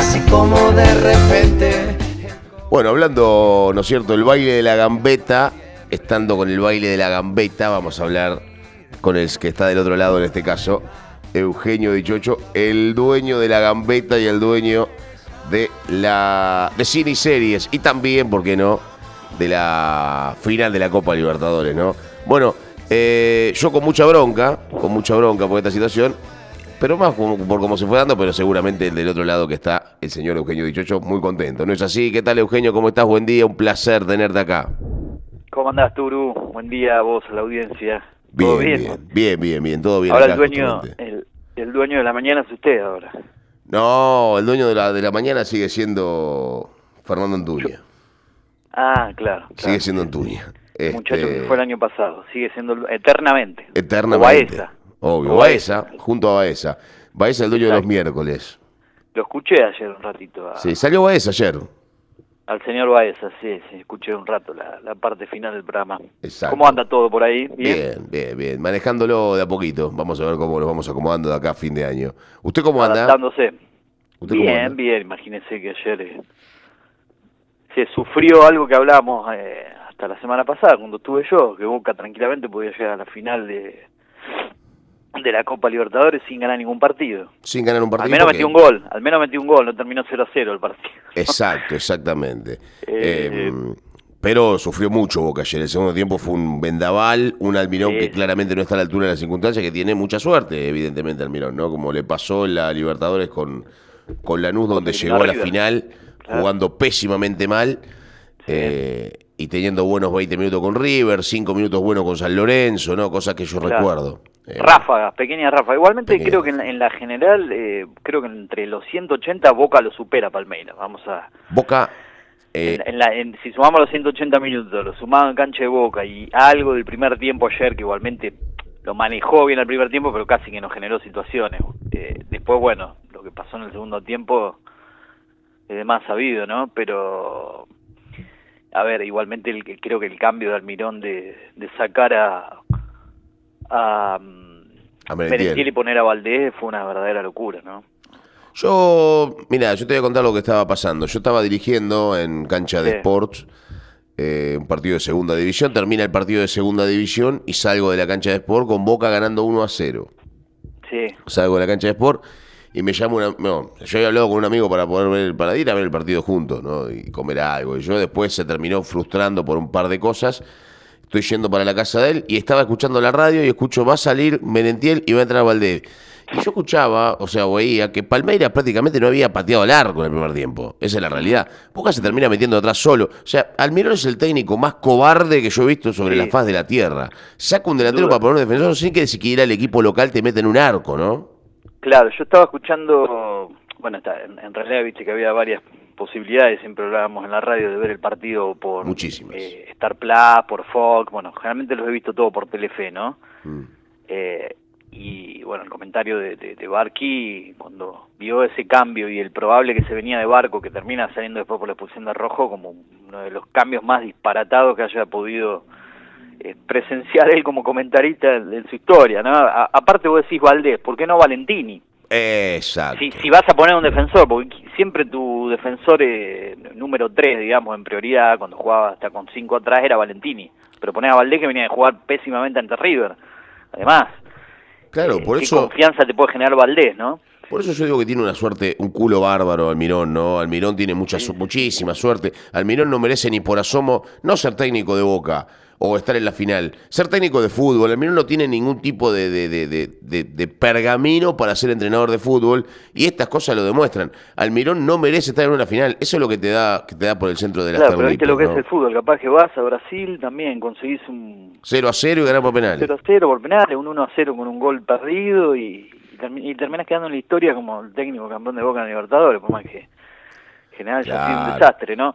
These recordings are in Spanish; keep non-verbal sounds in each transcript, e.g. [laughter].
así como de repente. Bueno, hablando, ¿no es cierto?, el baile de la gambeta, estando con el baile de la gambeta, vamos a hablar con el que está del otro lado en este caso, Eugenio Dichocho, el dueño de la gambeta y el dueño de la de cine y series y también, ¿por qué no?, de la final de la Copa Libertadores, ¿no? Bueno, eh, yo con mucha bronca, con mucha bronca por esta situación, pero más como- por cómo se fue dando, pero seguramente el del otro lado que está el señor Eugenio Dichocho, muy contento. ¿No es así? ¿Qué tal, Eugenio? ¿Cómo estás? Buen día, un placer tenerte acá. ¿Cómo andás, Turu? Buen día a vos, a la audiencia. ¿Todo Bien, bien, bien, bien, bien, todo bien. Ahora acá, el dueño, el, el dueño de la mañana es usted ahora. No, el dueño de la, de la mañana sigue siendo Fernando Antuña. Ah, claro. Sigue siendo Antuña. Este, Muchacho que fue el año pasado. Sigue siendo eternamente. Eternamente. O. Obvio, Baeza, junto a Baeza. Baeza el dueño de los miércoles. Lo escuché ayer un ratito a- Sí, salió Baeza ayer. al señor Baeza, sí, sí, escuché un rato la, la parte final del programa. Exacto. ¿Cómo anda todo por ahí? Bien, bien, bien. Manejándolo de a poquito. Vamos a ver cómo nos vamos acomodando de acá a fin de año. ¿Usted cómo anda? Adaptándose. ¿Usted cómo Bien, anda? bien. Imagínense que ayer eh, se sufrió algo que hablábamos eh, hasta la semana pasada cuando estuve yo, que Boca tranquilamente podía llegar a la final de de la Copa Libertadores sin ganar ningún partido. Sin ganar un partido. Al menos porque- metió un gol, al menos metió un gol, no terminó 0 a 0 el partido. [laughs] Exacto, exactamente. Eh, Eh, pero sufrió mucho Boca ayer. El segundo tiempo fue un vendaval, un Almirón que claramente no está a la altura de las circunstancias, que tiene mucha suerte, evidentemente, Almirón, ¿no? Como le pasó en la Libertadores con, con Lanús, donde llegó a la River. final Claro. jugando pésimamente mal. eh, y teniendo buenos 20 minutos con River, 5 minutos buenos con San Lorenzo, ¿no? Cosas que yo Claro. recuerdo. Eh, Ráfagas, pequeñas ráfagas. Igualmente Pequeñas creo que en la, en la general, eh, creo que entre los 180 Boca lo supera Palmeiras. Vamos a... Boca. eh, En- en la- en- si sumamos los 180 minutos, lo sumado en cancha de Boca y algo del primer tiempo ayer, que igualmente lo manejó bien el primer tiempo, pero casi que nos generó situaciones. Eh, después, bueno, lo que pasó en el segundo tiempo es de más sabido, ¿no? Pero, a ver, igualmente el, que- creo que el cambio de Almirón de, de sacar a, a, A. Merentiel y poner a Valdés fue una verdadera locura, ¿no? Yo, mira, yo te voy a contar lo que estaba pasando. Yo estaba dirigiendo en cancha de Sí. Sports eh, un partido de segunda división. Termina el partido de segunda división y salgo de la cancha de Sport con Boca ganando 1 a 0. Sí, Salgo de la cancha de Sport y me llama una. No, yo había hablado con un amigo para poder ver, para ir a ver el partido juntos, ¿no? Y comer algo. Y yo después se terminó frustrando por un par de cosas. Estoy yendo para la casa de él y estaba escuchando la radio y escucho, va a salir Merentiel y va a entrar Valdés. Y yo escuchaba, o sea, veía que Palmeiras prácticamente no había pateado al arco en el primer tiempo. Esa es la realidad. Boca se termina metiendo atrás solo. O sea, Almirón es el técnico más cobarde que yo he visto sobre Sí. la faz de la tierra. Saca un delantero para poner un defensor sin que siquiera el equipo local te meta en un arco, ¿no? Claro, yo estaba escuchando, bueno, está, en, en realidad viste que había varias posibilidades, siempre hablábamos en la radio de ver el partido por eh, Star Plus, por Fox, bueno, generalmente los he visto todo por Telefe, ¿no? Mm. Eh, y bueno, el comentario de, de, de Barqui, cuando vio ese cambio y el probable que se venía de Barco, que termina saliendo después por la expulsión de Rojo, como uno de los cambios más disparatados que haya podido eh, presenciar él como comentarista en, en su historia, ¿no? A- aparte vos decís Valdés, ¿por qué no Valentini? Exacto. Si, si vas a poner un defensor, porque siempre tu defensor eh, número 3, digamos, en prioridad, cuando jugaba hasta con 5 atrás, era Valentini. Pero ponés a Valdés que venía de jugar pésimamente ante River. Además, Claro, eh, por qué eso, confianza te puede generar Valdés, ¿no? por eso yo digo que tiene una suerte, un culo bárbaro Almirón, ¿no? Almirón tiene mucha, muchísima suerte. Almirón no merece ni por asomo no ser técnico de Boca o estar en la final, ser técnico de fútbol. Almirón no tiene ningún tipo de, de, de, de- pergamino para ser entrenador de fútbol y estas cosas lo demuestran. Almirón no merece estar en una final. Eso es lo que te da, que te da por el centro de la Claro, pero viste lo que es el fútbol. Capaz que vas a Brasil también, conseguís un 0 a 0 y ganar por penales. 0 a 0 por penales, un 1 a 0 con un gol perdido y, y, y terminás quedando en la historia como el técnico campeón de Boca en Libertadores, por más que en general ya ha sido un desastre, ¿no?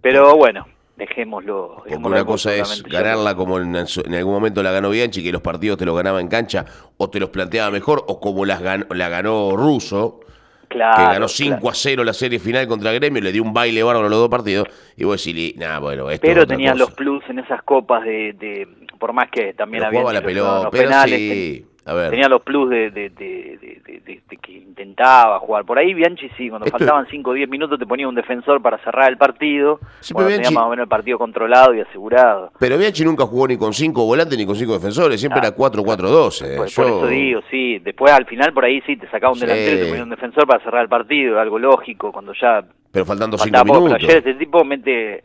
Pero bueno, dejémoslo. Porque una cosa es ganarla como en, en algún momento la ganó Bianchi, que los partidos te los ganaba en cancha, o te los planteaba mejor, o como las ganó, la ganó Russo, Claro, que ganó 5 claro. a 0 la serie final contra Gremio, le dio un baile bárbaro a los dos partidos, y vos decís, nada, bueno, esto es Pero tenían cosa". los plus en esas copas de, de por más que también había la los pelota, penales, sí. A ver. Tenía los plus de, de, que intentaba jugar. Por ahí Bianchi sí, cuando Esto- faltaban 5 o 10 minutos te ponía un defensor para cerrar el partido. Sí, cuando tenía más o menos el partido controlado y asegurado. Pero Bianchi nunca jugó ni con cinco volantes ni con cinco defensores, siempre Ah, era 4-4-2. eh. Por, Yo- por eso digo, sí. Después al final por ahí sí te sacaba un Sí. delantero y te ponía un defensor para cerrar el partido, algo lógico, cuando ya Pero faltando cinco faltaba poco. Pero minutos. ayer este tipo mete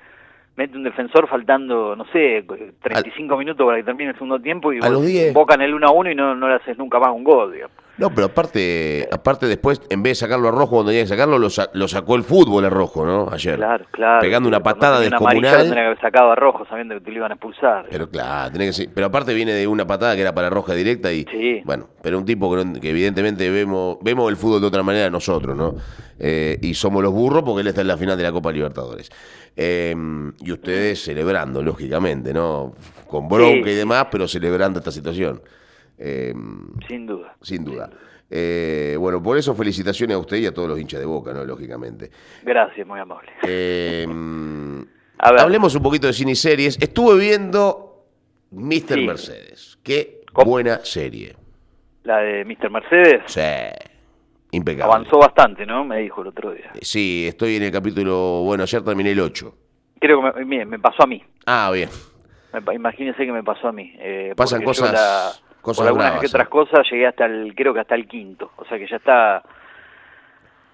mete un defensor faltando, no sé, 35 minutos para que termine el segundo tiempo y A los 10. invocan el 1 a 1 y no, no le haces nunca más un gol, digamos. No, pero aparte, aparte después, en vez de sacarlo a rojo cuando tenía que sacarlo, lo, sa- lo sacó el fútbol a rojo, ¿no? Ayer. Claro, claro. Pegando una patada una descomunal. tenía que haber sacado a rojo sabiendo que te lo iban a expulsar. Pero claro, tenía que ser- pero aparte viene de una patada que era para roja directa y Sí. bueno, pero un tipo que evidentemente vemos vemos el fútbol de otra manera nosotros, ¿no? Eh, y somos los burros porque él está en la final de la Copa Libertadores. Eh, y ustedes celebrando, lógicamente, ¿no? Con bronca y demás, pero celebrando esta situación. Eh, Sin duda. sin duda. Eh, bueno, por eso felicitaciones a usted y a todos los hinchas de Boca, ¿no? Lógicamente. Gracias, muy amable. A ver. hablemos un poquito de cine y series. Estuve viendo Mr. Sí. Mercedes. Qué ¿Cómo? buena serie. La de Mr. Mercedes Sí, impecable. avanzó bastante, ¿no? Me dijo el otro día. Sí, estoy en el capítulo, bueno, ayer terminé el 8. Creo que me, me pasó a mí. Ah, bien. Me Imagínense que me pasó a mí. eh, Pasan cosas- cosas por algunas bravas, que otras ¿eh? cosas llegué hasta el, creo que hasta el quinto. O sea que ya está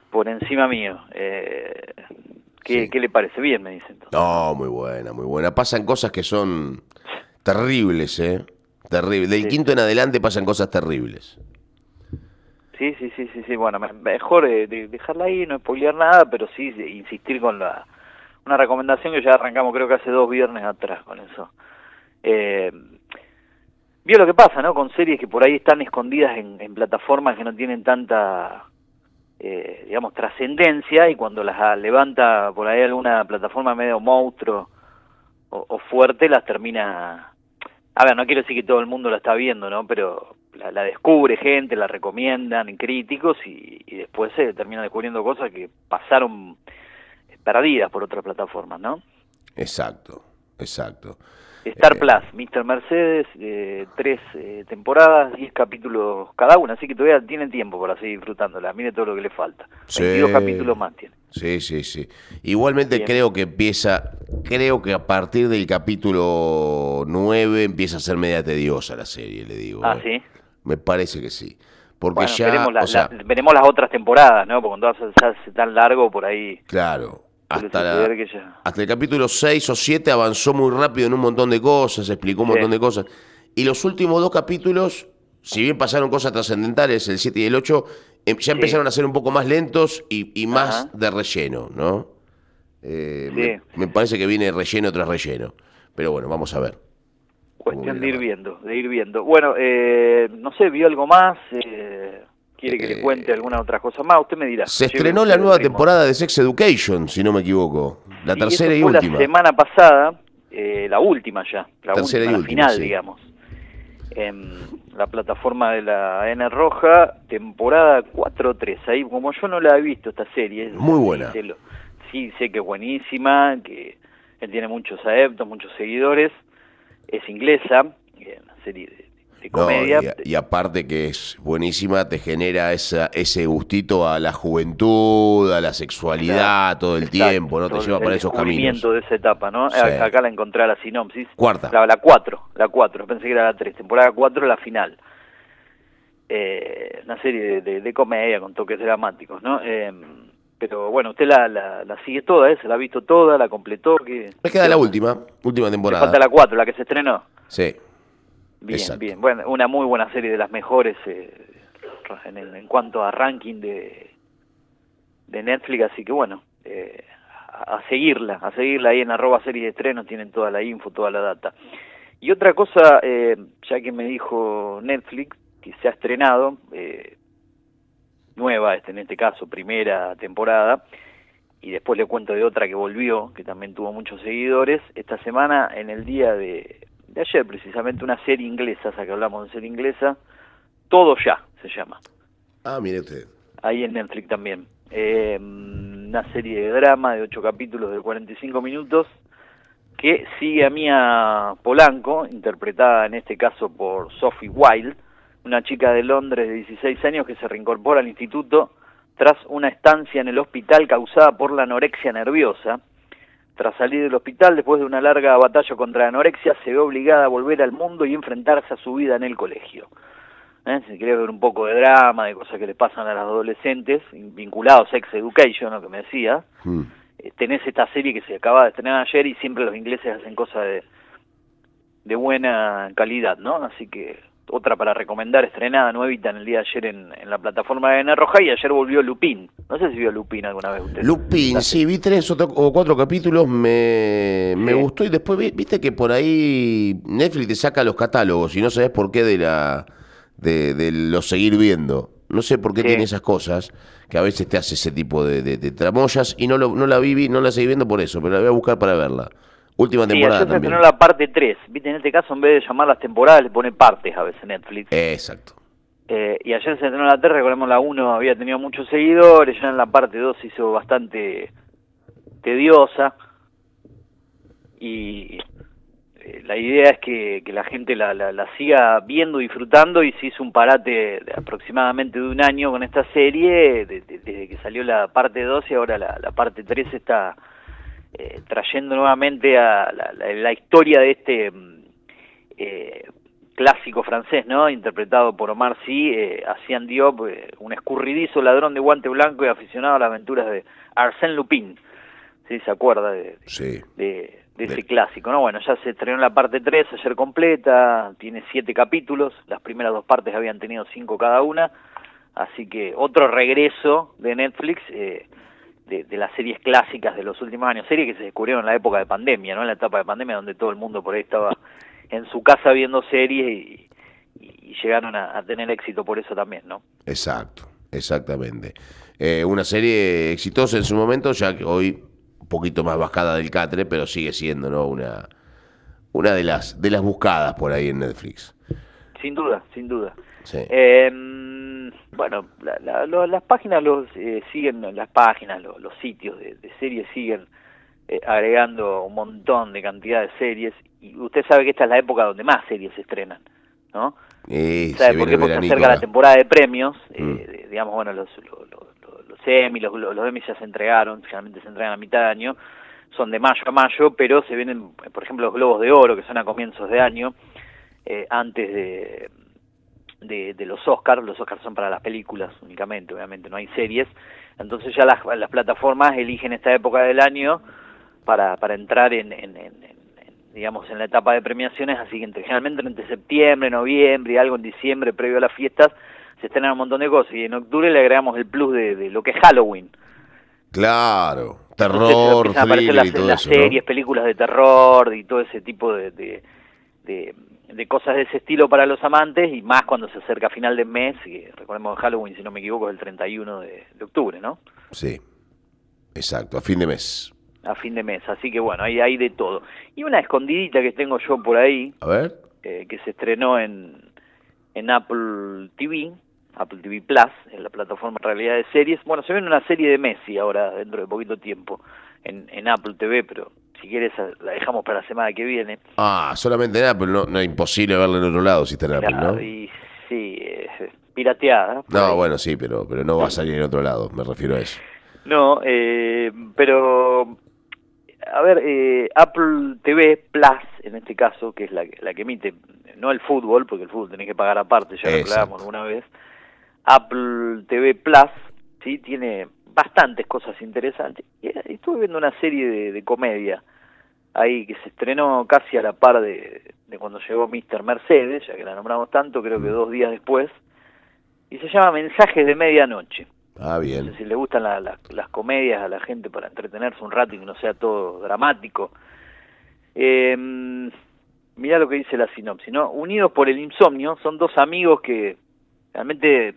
por encima mío. Eh, ¿qué, Sí. ¿Qué le parece? Bien, me dicen. entonces. No, muy buena, muy buena. Pasan cosas que son terribles, ¿eh? Terribles. Del Sí. quinto en adelante pasan cosas terribles. Sí, sí, sí, sí, sí. Bueno, me- mejor eh, de- dejarla ahí, no spoilear nada, pero sí insistir con la una recomendación que ya arrancamos creo que hace dos viernes atrás con eso. Eh, vio lo que pasa, ¿no? Con series que por ahí están escondidas en, en plataformas que no tienen tanta, eh, digamos, trascendencia y cuando las ah, levanta por ahí alguna plataforma medio monstruo o, o fuerte, las termina... A ver, no quiero decir que todo el mundo la está viendo, ¿no? Pero la, la descubre gente, la recomiendan críticos y, y después se termina descubriendo cosas que pasaron perdidas por otras plataformas, ¿no? Exacto, exacto. Star Eh, Plus, Mr. Mercedes, eh, tres eh, temporadas, diez capítulos cada una, así que todavía tiene tiempo para seguir disfrutándola. Mire todo lo que le falta. Sí. 22 capítulos más tiene. Sí, sí, sí. Igualmente Bien. creo que empieza, creo que a partir del capítulo 9 empieza a ser media tediosa la serie, le digo. Ah, ¿eh? sí. Me parece que sí. Porque Bueno, ya, veremos, la- o sea, la- veremos las otras temporadas, ¿no? Porque cuando hace tan largo por ahí. claro, hasta, la- suceder que ya- hasta el capítulo 6 o 7 avanzó muy rápido en un montón de cosas, explicó un Sí. montón de cosas. Y los últimos dos capítulos, si bien pasaron cosas trascendentales, el 7 y el 8, em- ya empezaron a ser un poco más lentos y, y más Ajá. de relleno, ¿no? Eh, Sí. me, me parece que viene relleno tras relleno. Pero bueno, vamos a ver. Cuestión de ir viendo, de ir viendo. Bueno, eh, no sé, ¿vio algo más? Eh, ¿Quiere que Eh, le cuente alguna otra cosa más? Usted me dirá. Se estrenó la nueva temporada de Sex Education, si no me equivoco. La tercera y fue última. La semana pasada, eh, la última ya, la Tercera última, y la última, final, sí. digamos. En la plataforma de la N Roja, temporada 4-3. Ahí, como yo no la he visto esta serie. Muy buena. Sí, sé que es buenísima, que él tiene muchos adeptos, muchos seguidores. Es inglesa, una serie de, de No, comedia. y, y aparte que es buenísima, te genera esa, ese gustito a la juventud, a la sexualidad Claro, todo el exacto, tiempo, ¿no? Te lleva para esos caminos. de esa etapa, ¿no? Sí. Acá la encontré a la sinopsis. Cuarta. La, la 4, la 4, pensé que era la 3, temporada 4, la final. Eh, una serie de, de- de comedia con toques dramáticos, ¿no? Eh, pero bueno, usted la, la, la sigue toda, ¿eh? Se la ha visto toda, la completó. que Me queda la última, última temporada. Falta la 4, la que se estrenó. Sí. Bien, Exacto. bien. Bueno, una muy buena serie de las mejores eh, en, en- en cuanto a ranking de, de Netflix, así que bueno, eh, a, a seguirla, a seguirla ahí en arroba serie de estrenos, tienen toda la info, toda la data. Y otra cosa, eh, ya que me dijo Netflix, que se ha estrenado, eh, nueva este, en este caso, primera temporada, y después le cuento de otra que volvió, que también tuvo muchos seguidores, esta semana, en el día de, de ayer precisamente, una serie inglesa, ya que hablamos de serie inglesa, Todo Ya se llama, Ah, mire usted. ahí en Netflix también. Eh, una serie de drama de 8 capítulos de 45 minutos, que sigue a Mia Polanco, interpretada en este caso por Sophie Wilde, una chica de Londres de 16 años que se reincorpora al instituto tras una estancia en el hospital causada por la anorexia nerviosa. Tras salir del hospital, después de una larga batalla contra la anorexia, se ve obligada a volver al mundo y enfrentarse a su vida en el colegio. ¿Eh? Si querés ver un poco de drama, de cosas que le pasan a las adolescentes, vinculados a Sex Education, lo que me decía, mm. tenés esta serie que se acaba de estrenar ayer y siempre los ingleses hacen cosas de, de buena calidad, ¿no? Así que otra para recomendar, estrenada, nuevita en el día de ayer en, la plataforma de N Roja y ayer volvió Lupin. No sé si vio Lupin alguna vez usted. Lupin, sí, vi tres o cuatro capítulos, me, me gustó y después viste que por ahí Netflix te saca los catálogos y no sabes por qué de la de, de lo seguir viendo. No sé por qué tiene esas cosas, que a veces te hace ese tipo de, de, tramoyas y no, lo, no la vi, no la seguí viendo por eso, pero la voy a buscar para verla. Última temporada. Sí, también. la parte 3. Viste, en este caso, en vez de llamar las temporadas, le pone partes a veces Netflix. Exacto. Eh, y ayer se estrenó la 3, recordemos la 1 había tenido muchos seguidores, ya en la parte 2 se hizo bastante tediosa. Y eh, la idea es que, que la gente la, la, siga viendo, disfrutando, y se hizo un parate de aproximadamente de un año con esta serie, desde que salió la parte 2 y ahora la, la parte 3 está eh, trayendo nuevamente a la, historia de este mm, eh, clásico francés, ¿no? Interpretado por Omar Sy, eh, Asian Diop, eh, un escurridizo ladrón de guante blanco y aficionado a las aventuras de Arsène Lupin. ¿Sí? ¿Se acuerda de, de, ese clásico, no? Bueno, ya se estrenó la parte 3 ayer completa, tiene siete capítulos, las primeras dos partes habían tenido cinco cada una, así que otro regreso de Netflix, eh, de, las series clásicas de los últimos años, series que se descubrieron en la época de pandemia, ¿no? En la etapa de pandemia donde todo el mundo por ahí estaba en su casa viendo series y, llegaron a, tener éxito por eso también, ¿no? Exacto, exactamente. Eh, una serie exitosa en su momento, ya que hoy un poquito más bajada del catre, pero sigue siendo, ¿no? Una, una de las de las buscadas por ahí en Netflix. Sin duda, sin duda. Sí. Eh, bueno, las páginas los eh, siguen, las páginas, los sitios de, series siguen eh, agregando un montón de cantidad de series y usted sabe que esta es la época donde más series se estrenan, ¿no? ¿Sabe por qué? Porque se acerca la temporada de premios, eh, mm. digamos, bueno, los, los, los, los Emmy, los, los Emmy ya se entregaron, finalmente se entregan a mitad de año, son de mayo a mayo, pero se vienen, por ejemplo, los Globos de Oro, que son a comienzos de año, antes de de, de los Oscars, los Oscars son para las películas únicamente, obviamente no hay series, entonces ya las, las plataformas eligen esta época del año para, para entrar en, en, digamos, en la etapa de premiaciones, así que entre, generalmente entre septiembre, noviembre y algo en diciembre, previo a las fiestas, se estrenan un montón de cosas, y en octubre le agregamos el plus de, de lo que es Halloween. Claro, terror, thriller las, y todo las series, películas de terror y todo ese tipo de, de, de de cosas de ese estilo para los amantes y más cuando se acerca final de mes, y recordemos Halloween, si no me equivoco, es el 31 de, octubre, ¿no? Sí, exacto, a fin de mes. A fin de mes, así que bueno, ahí hay de todo. Y una escondidita que tengo yo por ahí, a ver. Eh, que se estrenó en, en Apple TV, Apple TV Plus, en la plataforma Realidad de Series. Bueno, se ve una serie de Messi ahora, dentro de poquito tiempo, en, en Apple TV, pero si quieres la dejamos para la semana que viene. Ah, solamente en Apple, no, no es imposible verla en otro lado si está en Apple, ¿no? Y, sí, pirateada. No, bueno, sí, pero, pero no va a salir en otro lado, me refiero a eso. No, eh, pero a ver, eh, Apple TV Plus, en este caso, que es la, la que emite, no el fútbol, porque el fútbol tenés que pagar aparte, ya lo hablábamos alguna vez. Apple TV Plus, sí, tiene bastantes cosas interesantes. Y estuve viendo una serie de, comedia ahí que se estrenó casi a la par de, cuando llegó Mr. Mercedes, ya que la nombramos tanto, creo que mm. dos días después, y se llama Mensajes de Medianoche. Ah, bien. No sé si le gustan las comedias a la gente para entretenerse un rato y que no sea todo dramático. Eh, mirá lo que dice la sinopsis, ¿no? Unidos por el insomnio, son dos amigos que realmente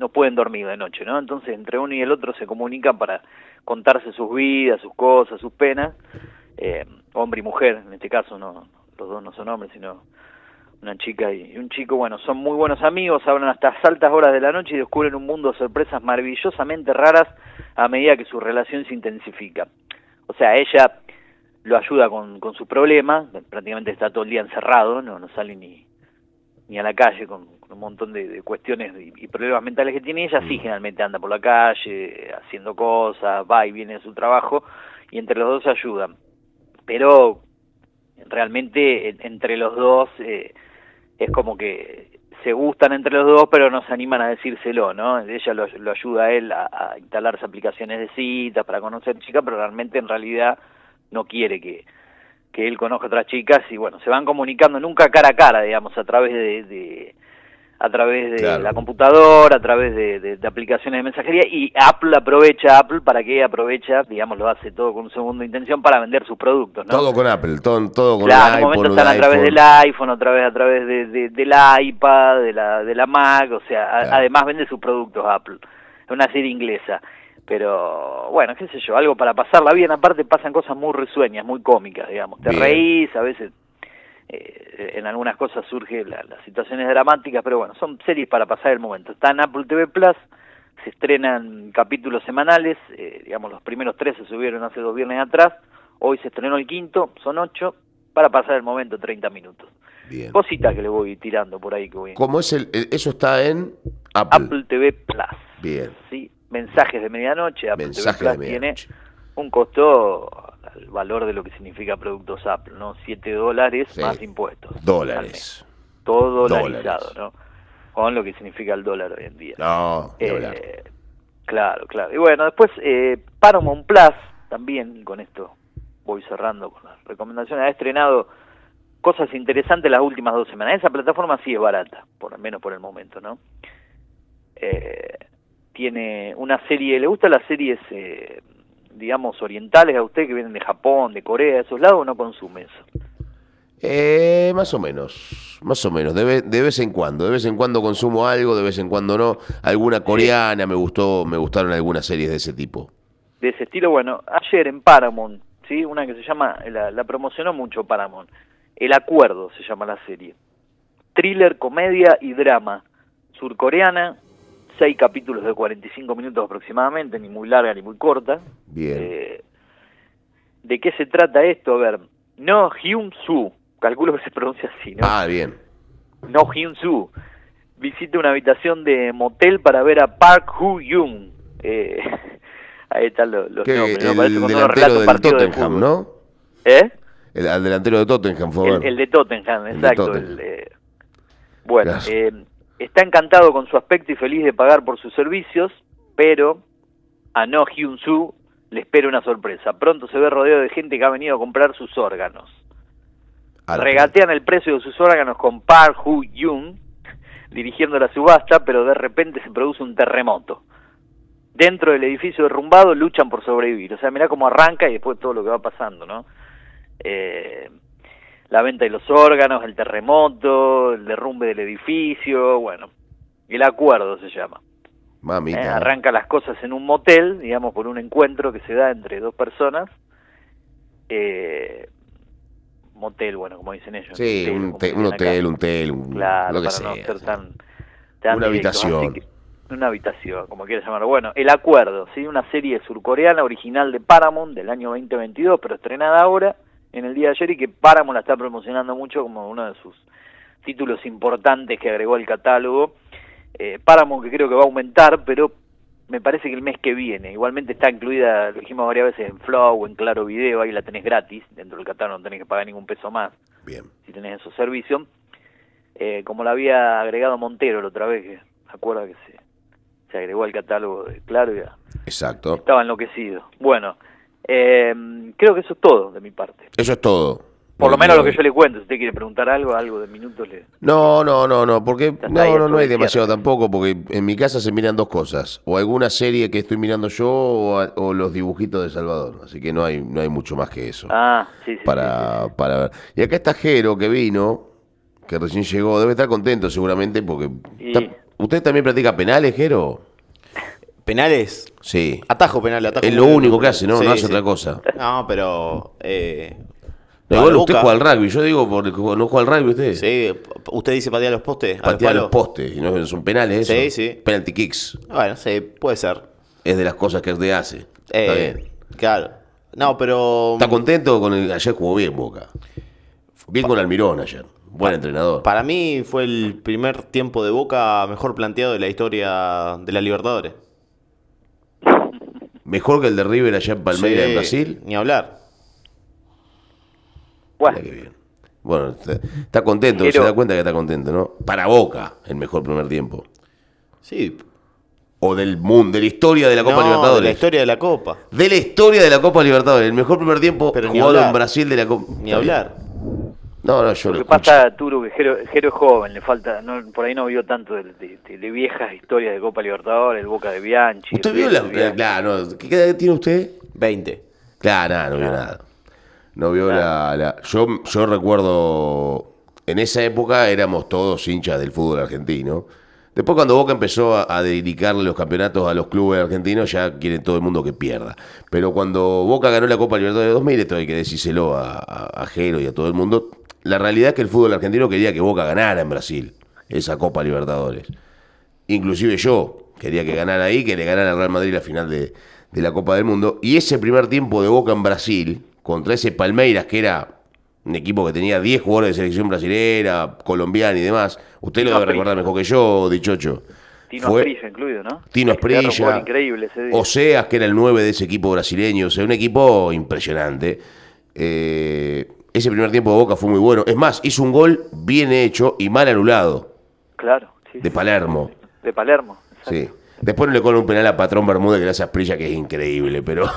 no pueden dormir de noche, ¿no? Entonces entre uno y el otro se comunican para contarse sus vidas, sus cosas, sus penas, eh, hombre y mujer, en este caso no, los dos no son hombres, sino una chica y un chico, bueno, son muy buenos amigos, hablan hasta altas horas de la noche y descubren un mundo de sorpresas maravillosamente raras a medida que su relación se intensifica. O sea, ella lo ayuda con, con su problema, prácticamente está todo el día encerrado, no, no sale ni, ni a la calle con, con un montón de, de cuestiones y, y problemas mentales que tiene. Ella sí generalmente anda por la calle, haciendo cosas, va y viene de su trabajo, y entre los dos se ayudan. Pero realmente en- entre los dos eh, es como que se gustan entre los dos, pero no se animan a decírselo, ¿no? Ella lo, lo ayuda a él a, a instalarse aplicaciones de citas para conocer chicas, pero realmente en realidad no quiere que, que él conozca otras chicas y bueno, se van comunicando nunca cara a cara, digamos, a través de, de- a través de Claro. la computadora, a través de, de- de aplicaciones de mensajería y Apple aprovecha, Apple para que aprovecha, digamos, lo hace todo con un segundo de intención para vender sus productos, ¿no? Todo con Apple, todo, todo con Claro, momento están a través iPhone. del iPhone, otra vez a través de, de- del iPad, de la, de la Mac, o sea, a- además vende sus productos Apple. Es una serie inglesa. Pero, bueno, qué sé yo, algo para pasarla bien. Aparte pasan cosas muy risueñas, muy cómicas, digamos. Te Bien. reís, a veces eh, en algunas cosas surgen la- las situaciones dramáticas, pero bueno, son series para pasar el momento. Está en Apple TV Plus, se estrenan capítulos semanales, eh, digamos los primeros tres se subieron hace dos viernes atrás, hoy se estrenó el quinto, son ocho, para pasar el momento 30 minutos. Bien. Cositas que le voy tirando por ahí que voy. ¿Cómo es el, el- eso está en Apple? Apple TV Plus. Bien. Sí, mensajes de medianoche, Apple Mensajes TV de Plus tiene un costo al valor de lo que significa productos Apple, ¿no? 7 dólares Sí. más impuestos. Dólares. Todo dolarizado, Dólares. ¿no? Con lo que significa el dólar hoy en día. No, Eh, claro, claro. Y bueno, después eh, Paramount Plus, también y con esto voy cerrando con las recomendaciones, ha estrenado cosas interesantes las últimas dos semanas. Esa plataforma sí es barata, por lo menos por el momento, ¿no? Eh, tiene una serie, ¿le gustan las series, eh, digamos, orientales a usted que vienen de Japón, de Corea, de esos lados o no consume eso? Eh, más o menos, más o menos, de, de vez en cuando, de vez en cuando consumo algo, de vez en cuando no. Alguna coreana, me gustó, me gustaron algunas series de ese tipo. de ese estilo. Bueno, ayer en Paramount, ¿sí? Una que se llama, la, la promocionó mucho Paramount. El Acuerdo se llama la serie. Thriller, comedia y drama. Surcoreana, seis capítulos de 45 minutos aproximadamente, ni muy larga ni muy corta. Bien. Eh, ¿De qué se trata esto? A ver, No Hyun Soo, calculo que se pronuncia así, ¿no? Ah, bien. No Hyun Soo visita una habitación de motel para ver a Park Hoo Young. Eh, [laughs] ahí están los, los nombres, ¿no? el Parece delantero del partido de Tottenham. ¿no? ¿Eh? El, al delantero de Tottenham, fue El, de Tottenham, El de exacto. Tottenham. el, eh, bueno, Claro. eh, está encantado con su aspecto y feliz de pagar por sus servicios, pero a No Hyun Soo le espera una sorpresa. Pronto se ve rodeado de gente que ha venido a comprar sus órganos. Regatean el precio de sus órganos con Park Hoo Young dirigiendo la subasta, pero de repente se produce un terremoto. Dentro del edificio derrumbado luchan por sobrevivir. O sea, mirá cómo arranca y después todo lo que va pasando, ¿no? Eh, la venta de los órganos, el terremoto, el derrumbe del edificio, bueno, el acuerdo se llama. Mamita. Eh, arranca las cosas en un motel, digamos, por un encuentro que se da entre dos personas. Eh, motel, bueno, como dicen ellos. Sí, hotel, un, te- dicen un hotel, un tel, un, Claro, lo que para sea. no ser sí. tan, tan Una directos. Habitación. que- una habitación, como quieras llamarlo. Bueno, El Acuerdo, ¿sí? Una serie surcoreana original de Paramount del año 2022, pero estrenada ahora, en el día de ayer, y que Paramount la está promocionando mucho como uno de sus títulos importantes que agregó al catálogo. Eh, Paramount que creo que va a aumentar, pero me parece que el mes que viene. Igualmente está incluida, lo dijimos varias veces, en Flow o en Claro Video, ahí la tenés gratis, dentro del catálogo no tenés que pagar ningún peso más Bien. si tenés esos servicios, eh, como la había agregado Montero la otra vez, que se acuerda que se, se agregó al catálogo de Claro ya Exacto. estaba enloquecido. Bueno, eh, creo que eso es todo de mi parte. Eso es todo. Por lo menos lo que yo le cuento, si usted quiere preguntar algo, algo de minutos le... No, no, no, no, porque no, no, no hay demasiado tampoco, porque en mi casa se miran dos cosas, o alguna serie que estoy mirando yo o, a- o los dibujitos de Salvador, así que no hay, no hay mucho más que eso Ah, sí, sí. sí, para, para ver. Y acá está Jero que vino, que recién llegó, debe estar contento seguramente porque... Y- ¿Usted también practica penales, Jero? ¿Penales? Sí. Atajo penal, atajo Es lo penal. único que hace, ¿no? Sí, no hace sí. otra cosa. No, pero... Eh, No, igual usted Boca- juega al rugby, yo digo porque no juega al rugby usted. Sí, usted dice patear los postes. Patear los palos. postes, y no son penales eso. Sí, sí. Penalty kicks. Bueno, sí, puede ser. Es de las cosas que usted hace. Está Eh, bien. Claro. No, pero... ¿Está contento con el... Ayer jugó bien Boca. Bien con Almirón ayer. Buen entrenador. Para mí fue el primer tiempo de Boca mejor planteado de la historia de la Libertadores. Mejor que el de River allá en Palmeiras, Sí, en Brasil. Ni hablar. Bueno, Mira qué bien. Bueno, está, está contento, Pero- se da cuenta que está contento, ¿no? Para Boca, el mejor primer tiempo. Sí. O del mundo, de la historia de la Copa No, Libertadores. de la historia de la Copa. De la historia de la Copa Libertadores. El mejor primer tiempo Pero jugado en Brasil de la Copa. Ni hablar. No, no, yo lo lo que escucho. pasa, Turo, que Jero, Jero es joven, le falta, no, por ahí no vio tanto de, de- de- de viejas historias de Copa Libertadores, el Boca de Bianchi. ¿Usted vio la.? Bianchi. Claro, no. ¿Qué edad tiene usted? 20. Claro, nada, no vio nada. No vio la, la- Yo, yo recuerdo. En esa época éramos todos hinchas del fútbol argentino. Después, cuando Boca empezó a, a dedicarle los campeonatos a los clubes argentinos, ya quiere todo el mundo que pierda. Pero cuando Boca ganó la Copa Libertadores de 2000, esto hay que decírselo a, a, a Jero y a todo el mundo. La realidad es que el fútbol argentino quería que Boca ganara en Brasil esa Copa Libertadores. Inclusive yo quería que ganara ahí, que le ganara al Real Madrid la final de, de la Copa del Mundo. Y ese primer tiempo de Boca en Brasil, contra ese Palmeiras, que era un equipo que tenía 10 jugadores de selección brasilera, colombiana y demás. Usted lo debe recordar mejor que yo, Dichocho. Tino Fue Asprilla incluido, ¿no? Tino un Asprilla, increíble ese. Oseas, que era el 9 de ese equipo brasileño. O sea, un equipo impresionante. Eh, ese primer tiempo de Boca fue muy bueno. Es más, hizo un gol bien hecho y mal anulado, Claro, sí, de. Palermo. De Palermo. exacto. Sí. Después no le cobra un penal a Patrón Bermúdez que le hace a Asprilla, que es increíble, pero.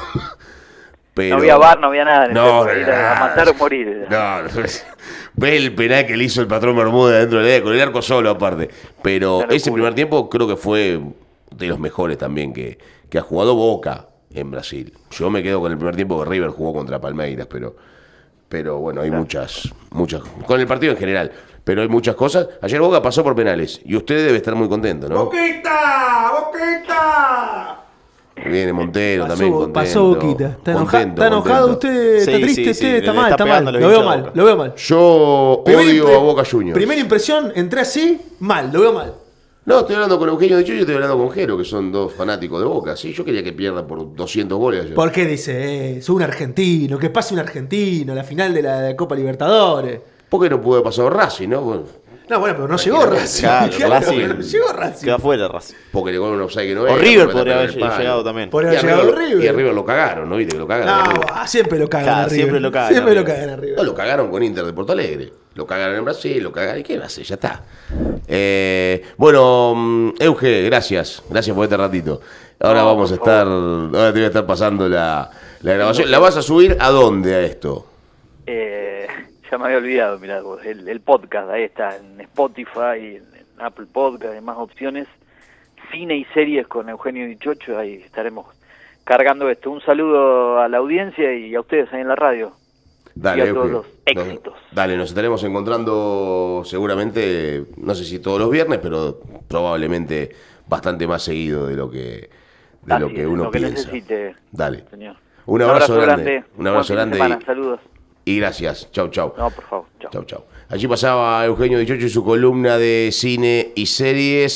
[laughs] pero No había bar, no había nada. No, no, era nada. a matar o morir. No, no, ve el penal que le hizo el Patrón Bermúdez dentro del área, con el arco solo aparte. Pero ese primer tiempo creo que fue de los mejores también que, que ha jugado Boca en Brasil. Yo me quedo con el primer tiempo que River jugó contra Palmeiras, pero. Pero bueno, hay muchas, muchas. Con el partido en general. Pero hay muchas cosas. Ayer Boca pasó por penales. Y usted debe estar muy contento, ¿no? ¡Boquita! ¡Boquita! Viene Montero Pasó, también contento. pasó Boquita. ¿Está, enoja- Contento, está enojado usted? ¿Está Sí, triste sí, usted? sí, está mal, está mal. Lo veo mal, Boca. lo veo mal. Yo Primera odio a Boca Juniors. Primera impresión, entré así, mal, lo veo mal. No, estoy hablando con Eugenio de Chuyo y estoy hablando con Jero, que son dos fanáticos de Boca. Sí, yo quería que pierda por 200 goles ayer. ¿Por qué dice, eh, soy un argentino, que pase un argentino, la final de la Copa Libertadores? ¿Por qué no pudo haber pasado Racing, no? Bueno, No, bueno, pero no [laughs] llegó Racing. Claro, Claro, Racing. no llegó Racing. Quedó afuera Racing. porque le cobraron un offside que no O era, River porque podría la haber llegado también. Podría haber llegado River, River. y a River lo cagaron, ¿no? Viste que lo cagan a No, River. ah, siempre lo cagan Claro, a River. siempre lo cagan a Siempre lo River. cagan a River. No, lo cagaron con Inter de Porto Alegre. Lo cagaron en Brasil, lo cagaron. ¿Y qué va a hacer? Ya está. Eh, bueno, mm, Euge, gracias. Gracias por este ratito. Ahora No, vamos a estar. Ahora te voy a estar pasando la, la grabación. ¿La vas a subir a dónde a esto? Eh, ya me había olvidado, mirá, el, el podcast, ahí está, en Spotify, en, en Apple Podcast, hay más opciones. Cine y series con Eugenio Dichocho, ahí estaremos cargando esto. Un saludo a la audiencia y a ustedes ahí en la radio. Dale, Y a todos los Nos- éxitos. dale, nos estaremos encontrando seguramente, no sé si todos los viernes, pero probablemente bastante más seguido de lo que, de lo Así que es, uno lo que piensa. necesite, Dale. señor. Un abrazo grande. Un abrazo Buen fin de grande semana, Saludos. Y gracias. Chau, chau. No, por favor. Chau, chau. Allí pasaba Eugenio Dichocho y su columna de cine y series.